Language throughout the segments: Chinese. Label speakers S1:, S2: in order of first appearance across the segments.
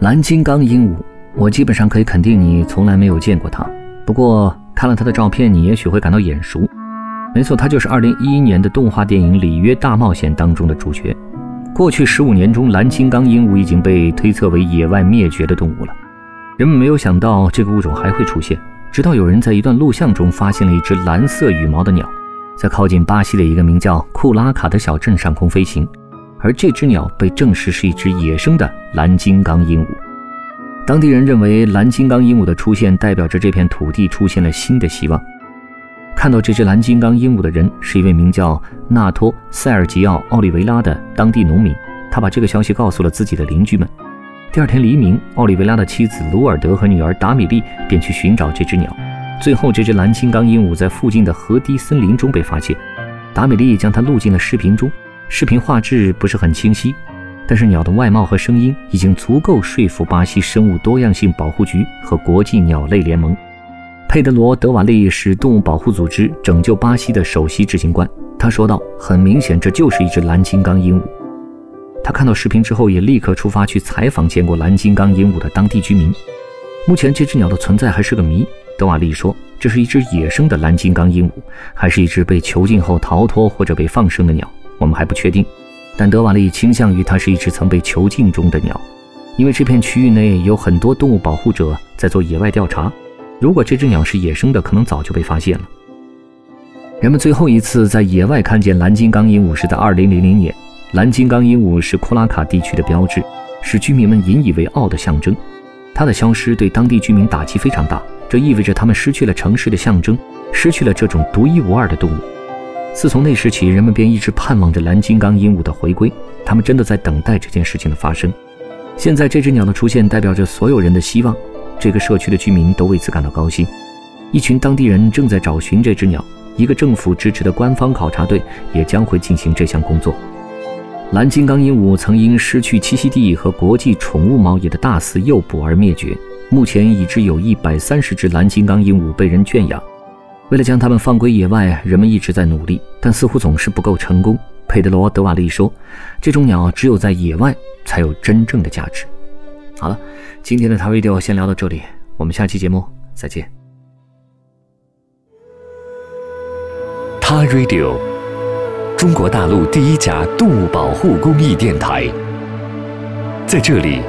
S1: 蓝金刚鹦鹉，我基本上可以肯定你从来没有见过它。不过看了它的照片，你也许会感到眼熟。没错，它就是2011年的动画电影《里约大冒险》当中的主角。过去十五年中，蓝金刚鹦鹉已经被推测为野外灭绝的动物了。人们没有想到这个物种还会出现。直到有人在一段录像中发现了一只蓝色羽毛的鸟，在靠近巴西的一个名叫库拉卡的小镇上空飞行，而这只鸟被证实是一只野生的蓝金刚鹦鹉。当地人认为蓝金刚鹦鹉的出现代表着这片土地出现了新的希望。看到这只蓝金刚鹦鹉的人是一位名叫纳托·塞尔吉奥·奥利维拉的当地农民，他把这个消息告诉了自己的邻居们。第二天黎明，奥利维拉的妻子卢尔德和女儿达米莉便去寻找这只鸟。最后，这只蓝金刚鹦鹉在附近的河堤森林中被发现。达米莉将它录进了视频中。视频画质不是很清晰，但是鸟的外貌和声音已经足够说服巴西生物多样性保护局和国际鸟类联盟。佩德罗·德瓦利是动物保护组织“拯救巴西”的首席执行官。他说道：“很明显，这就是一只蓝金刚鹦鹉。”他看到视频之后，也立刻出发去采访见过蓝金刚鹦鹉的当地居民。目前，这只鸟的存在还是个谜。德瓦利说：“这是一只野生的蓝金刚鹦鹉，还是一只被囚禁后逃脱或者被放生的鸟？我们还不确定。但德瓦利倾向于它是一只曾被囚禁中的鸟，因为这片区域内有很多动物保护者在做野外调查。如果这只鸟是野生的，可能早就被发现了。人们最后一次在野外看见蓝金刚鹦鹉是在2000年。”蓝金刚鹦鹉是库拉卡地区的标志，是居民们引以为傲的象征。它的消失对当地居民打击非常大，这意味着他们失去了城市的象征，失去了这种独一无二的动物。自从那时起，人们便一直盼望着蓝金刚鹦鹉的回归，他们真的在等待这件事情的发生。现在，这只鸟的出现代表着所有人的希望，这个社区的居民都为此感到高兴。一群当地人正在找寻这只鸟，一个政府支持的官方考察队也将会进行这项工作。蓝金刚鹦鹉曾因失去栖息地和国际宠物贸易的大肆诱捕而灭绝。目前已知有一百三十只蓝金刚鹦鹉被人圈养。为了将它们放归野外，人们一直在努力，但似乎总是不够成功。佩德罗·德瓦利说：“这种鸟只有在野外才有真正的价值。”好了，今天的 t Radio 先聊到这里，我们下期节目再见。
S2: 他 Radio。中国大陆第一家动物保护公益电台，在这里，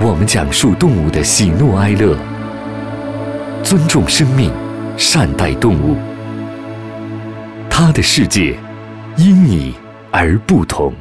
S2: 我们讲述动物的喜怒哀乐，尊重生命，善待动物。他的世界因你而不同。